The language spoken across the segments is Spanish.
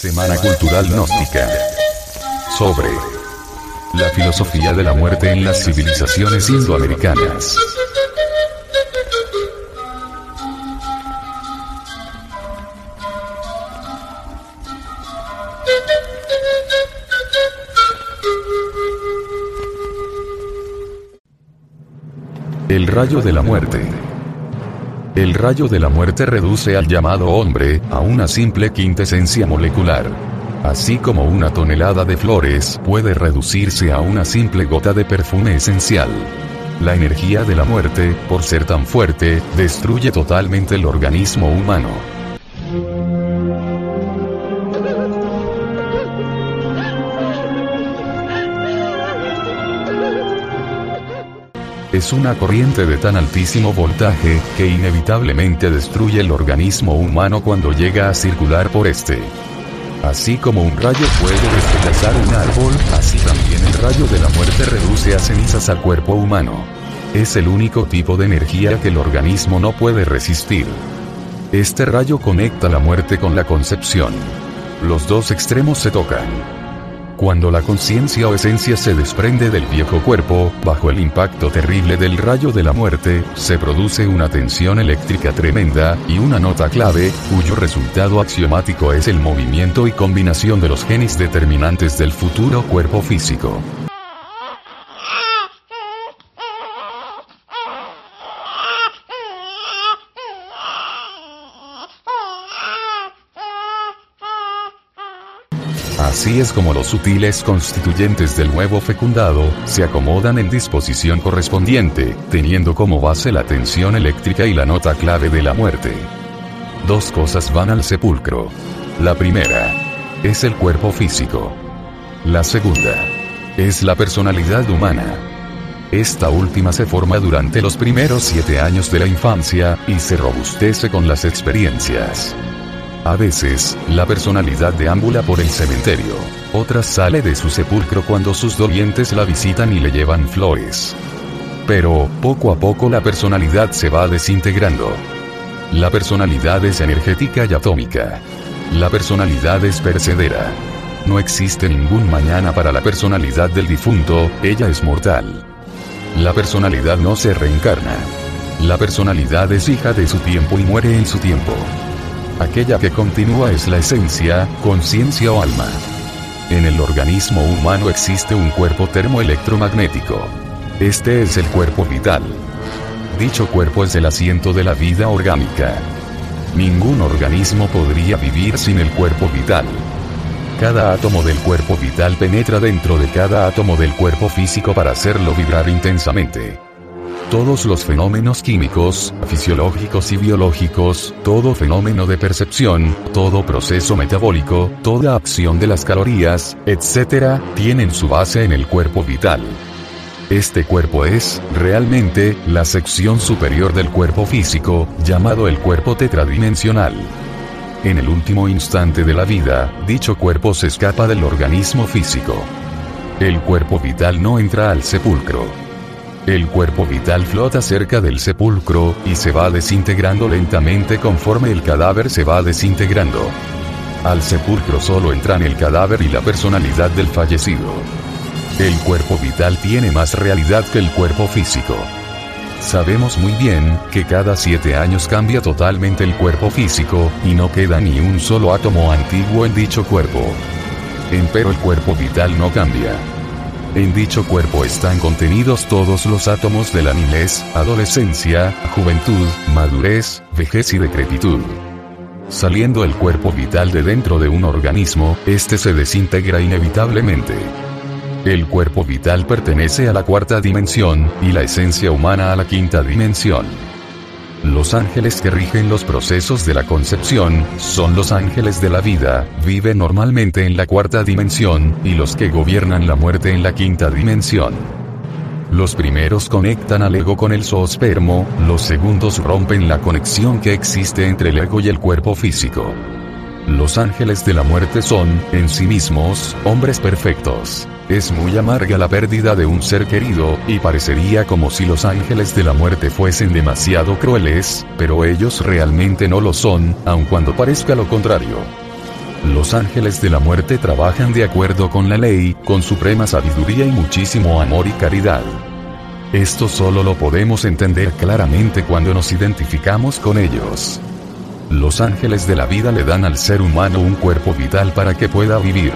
Semana Cultural Gnóstica. Sobre la filosofía de la muerte en las civilizaciones indoamericanas. El rayo de la muerte. El rayo de la muerte reduce al llamado hombre a una simple quintesencia molecular. Así como una tonelada de flores puede reducirse a una simple gota de perfume esencial. La energía de la muerte, por ser tan fuerte, destruye totalmente el organismo humano. Es una corriente de tan altísimo voltaje, que inevitablemente destruye el organismo humano cuando llega a circular por este. Así como un rayo puede despedazar un árbol, así también el rayo de la muerte reduce a cenizas al cuerpo humano. Es el único tipo de energía que el organismo no puede resistir. Este rayo conecta la muerte con la concepción. Los dos extremos se tocan. Cuando la conciencia o esencia se desprende del viejo cuerpo, bajo el impacto terrible del rayo de la muerte, se produce una tensión eléctrica tremenda, y una nota clave, cuyo resultado axiomático es el movimiento y combinación de los genes determinantes del futuro cuerpo físico. Así es como los sutiles constituyentes del huevo fecundado se acomodan en disposición correspondiente, teniendo como base la tensión eléctrica y la nota clave de la muerte. Dos cosas van al sepulcro. La primera es el cuerpo físico. La segunda es la personalidad humana. Esta última se forma durante los primeros siete años de la infancia y se robustece con las experiencias. A veces, la personalidad deambula por el cementerio. Otras sale de su sepulcro cuando sus dolientes la visitan y le llevan flores. Pero, poco a poco la personalidad se va desintegrando. La personalidad es energética y atómica. La personalidad es percedera. No existe ningún mañana para la personalidad del difunto, ella es mortal. La personalidad no se reencarna. La personalidad es hija de su tiempo y muere en su tiempo. Aquella que continúa es la esencia, conciencia o alma. En el organismo humano existe un cuerpo termoelectromagnético. Este es el cuerpo vital. Dicho cuerpo es el asiento de la vida orgánica. Ningún organismo podría vivir sin el cuerpo vital. Cada átomo del cuerpo vital penetra dentro de cada átomo del cuerpo físico para hacerlo vibrar intensamente todos los fenómenos químicos, fisiológicos y biológicos, todo fenómeno de percepción, todo proceso metabólico, toda acción de las calorías, etc., tienen su base en el cuerpo vital. Este cuerpo es, realmente, la sección superior del cuerpo físico, llamado el cuerpo tetradimensional. En el último instante de la vida, dicho cuerpo se escapa del organismo físico. El cuerpo vital no entra al sepulcro. El cuerpo vital flota cerca del sepulcro, y se va desintegrando lentamente conforme el cadáver se va desintegrando. Al sepulcro solo entran el cadáver y la personalidad del fallecido. El cuerpo vital tiene más realidad que el cuerpo físico. Sabemos muy bien que cada siete años cambia totalmente el cuerpo físico, y no queda ni un solo átomo antiguo en dicho cuerpo. Empero el cuerpo vital no cambia. En dicho cuerpo están contenidos todos los átomos de la niñez, adolescencia, juventud, madurez, vejez y decrepitud. Saliendo el cuerpo vital de dentro de un organismo, este se desintegra inevitablemente. El cuerpo vital pertenece a la cuarta dimensión, y la esencia humana a la quinta dimensión. Los ángeles que rigen los procesos de la concepción, son los ángeles de la vida, viven normalmente en la cuarta dimensión, y los que gobiernan la muerte en la quinta dimensión. Los primeros conectan al ego con el zoospermo, los segundos rompen la conexión que existe entre el ego y el cuerpo físico. Los ángeles de la muerte son, en sí mismos, hombres perfectos. Es muy amarga la pérdida de un ser querido, y parecería como si los ángeles de la muerte fuesen demasiado crueles, pero ellos realmente no lo son, aun cuando parezca lo contrario. Los ángeles de la muerte trabajan de acuerdo con la ley, con suprema sabiduría y muchísimo amor y caridad. Esto solo lo podemos entender claramente cuando nos identificamos con ellos. Los ángeles de la vida le dan al ser humano un cuerpo vital para que pueda vivir.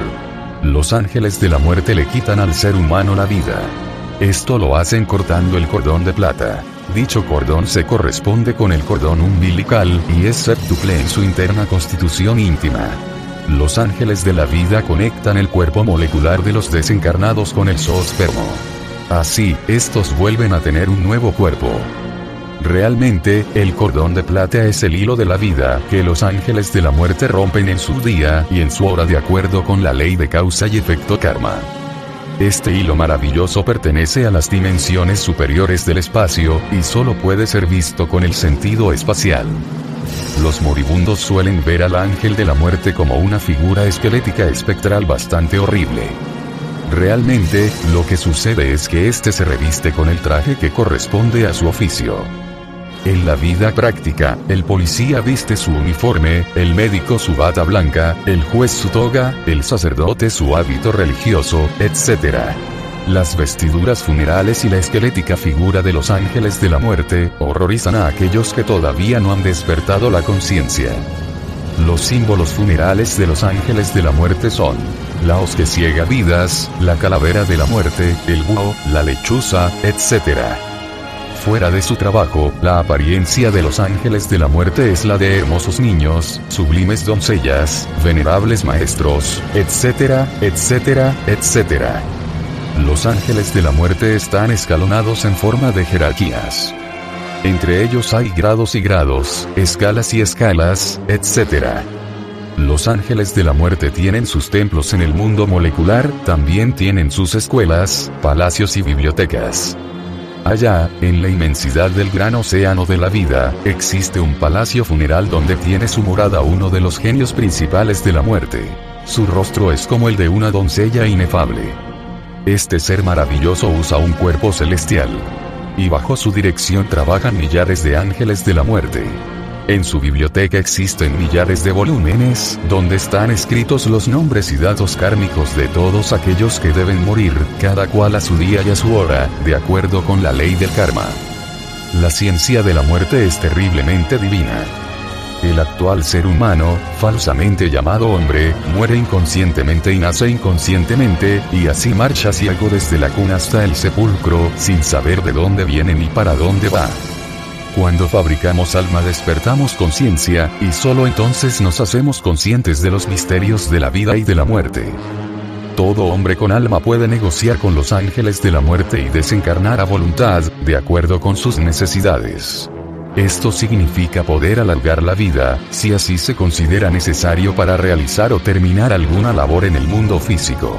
Los ángeles de la muerte le quitan al ser humano la vida. Esto lo hacen cortando el cordón de plata. Dicho cordón se corresponde con el cordón umbilical y es séptuple en su interna constitución íntima. Los ángeles de la vida conectan el cuerpo molecular de los desencarnados con el zoospermo. Así, estos vuelven a tener un nuevo cuerpo. Realmente, el cordón de plata es el hilo de la vida que los ángeles de la muerte rompen en su día y en su hora de acuerdo con la ley de causa y efecto karma. Este hilo maravilloso pertenece a las dimensiones superiores del espacio y solo puede ser visto con el sentido espacial. Los moribundos suelen ver al ángel de la muerte como una figura esquelética espectral bastante horrible. Realmente, lo que sucede es que éste se reviste con el traje que corresponde a su oficio. En la vida práctica, el policía viste su uniforme, el médico su bata blanca, el juez su toga, el sacerdote su hábito religioso, etc. Las vestiduras funerales y la esquelética figura de los ángeles de la muerte horrorizan a aquellos que todavía no han despertado la conciencia. Los símbolos funerales de los ángeles de la muerte son la hoz que ciega vidas, la calavera de la muerte, el búho, la lechuza, etc. Fuera de su trabajo, la apariencia de los ángeles de la muerte es la de hermosos niños, sublimes doncellas, venerables maestros, etc., etcétera, etcétera. Los ángeles de la muerte están escalonados en forma de jerarquías. Entre ellos hay grados y grados, escalas y escalas, etc. Los ángeles de la muerte tienen sus templos en el mundo molecular, también tienen sus escuelas, palacios y bibliotecas. Allá, en la inmensidad del gran océano de la vida, existe un palacio funeral donde tiene su morada uno de los genios principales de la muerte. Su rostro es como el de una doncella inefable. Este ser maravilloso usa un cuerpo celestial. Y bajo su dirección trabajan millares de ángeles de la muerte. En su biblioteca existen millares de volúmenes, donde están escritos los nombres y datos kármicos de todos aquellos que deben morir, cada cual a su día y a su hora, de acuerdo con la ley del karma. La ciencia de la muerte es terriblemente divina. El actual ser humano, falsamente llamado hombre, muere inconscientemente y nace inconscientemente, y así marcha ciego desde la cuna hasta el sepulcro, sin saber de dónde viene ni para dónde va. Cuando fabricamos alma despertamos conciencia, y solo entonces nos hacemos conscientes de los misterios de la vida y de la muerte. Todo hombre con alma puede negociar con los ángeles de la muerte y desencarnar a voluntad, de acuerdo con sus necesidades. Esto significa poder alargar la vida, si así se considera necesario para realizar o terminar alguna labor en el mundo físico.